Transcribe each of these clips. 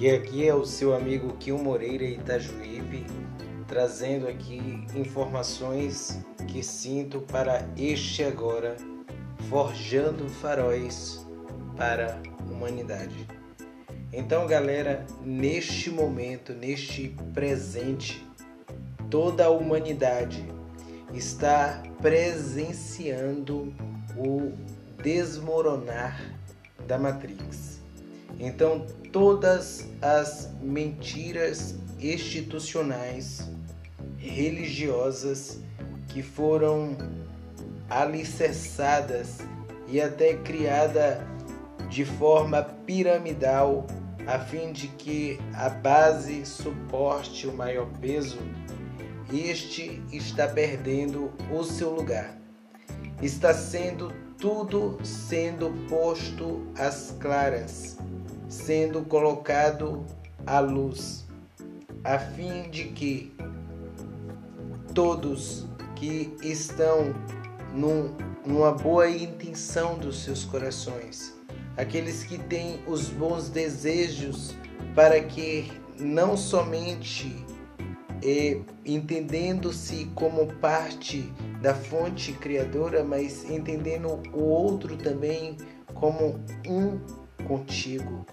que aqui é o seu amigo Kim Moreira Itajuípe, trazendo aqui informações que sinto para este agora, forjando faróis para a humanidade. Então, galera, neste momento, neste presente, toda a humanidade está presenciando o desmoronar da Matrix. Então, todas as mentiras institucionais, religiosas que foram alicerçadas e até criada de forma piramidal a fim de que a base suporte o maior peso, este está perdendo o seu lugar. Está sendo tudo sendo posto às claras sendo colocado à luz, a fim de que todos que estão num, numa boa intenção dos seus corações, aqueles que têm os bons desejos para que não somente eh, entendendo-se como parte da fonte criadora, mas entendendo o outro também como um contigo.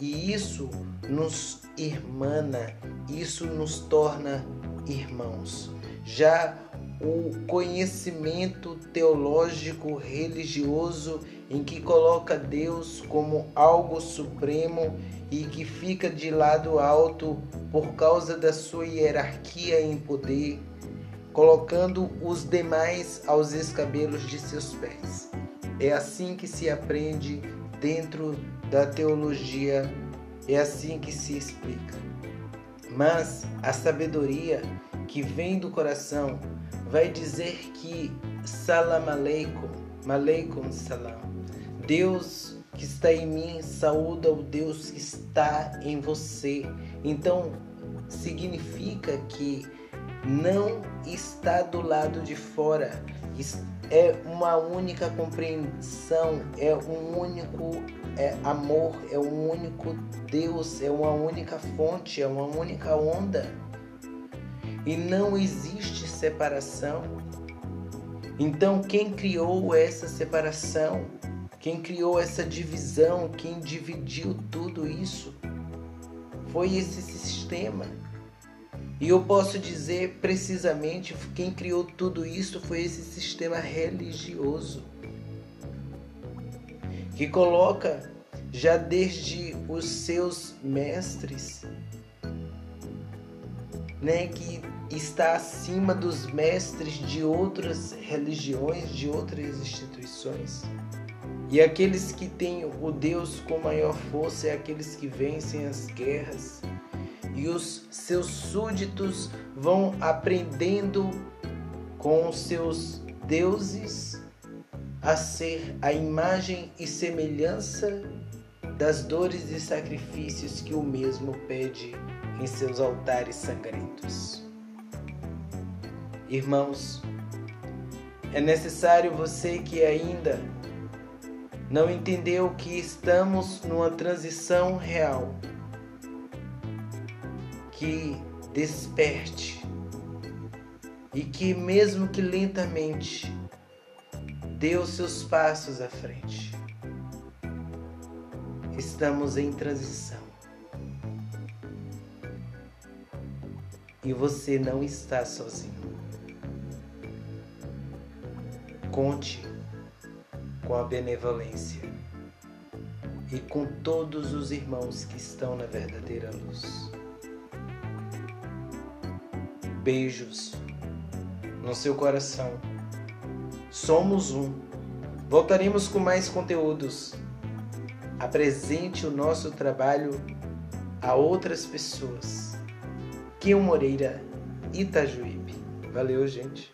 E isso nos irmana, isso nos torna irmãos. Já o conhecimento teológico religioso em que coloca Deus como algo supremo e que fica de lado alto por causa da sua hierarquia em poder, colocando os demais aos escabelos de seus pés. É assim que se aprende dentro da teologia é assim que se explica. Mas a sabedoria que vem do coração vai dizer que Salam Aleikum, Maleikum Salam, Deus que está em mim saúda o Deus que está em você. Então significa que não está do lado de fora, é uma única compreensão, é um único é, amor, é um único Deus, é uma única fonte, é uma única onda. E não existe separação. Então, quem criou essa separação? Quem criou essa divisão? Quem dividiu tudo isso? Foi esse sistema. E eu posso dizer precisamente quem criou tudo isso foi esse sistema religioso que coloca já desde os seus mestres, né, que está acima dos mestres de outras religiões, de outras instituições. E aqueles que têm o Deus com maior força é aqueles que vencem as guerras, e os seus súditos vão aprendendo com os seus deuses a ser a imagem e semelhança das dores e sacrifícios que o mesmo pede em seus altares sangrentos. Irmãos, é necessário você que ainda não entendeu que estamos numa transição real que desperte e que, mesmo que lentamente, dê os seus passos à frente. Estamos em transição. E você não está sozinho. Conte com a benevolência e com todos os irmãos que estão na verdadeira luz. Beijos no seu coração. Somos um. Voltaremos com mais conteúdos. Apresente o nosso trabalho a outras pessoas. Kim Moreira, Itajuípe. Valeu, gente.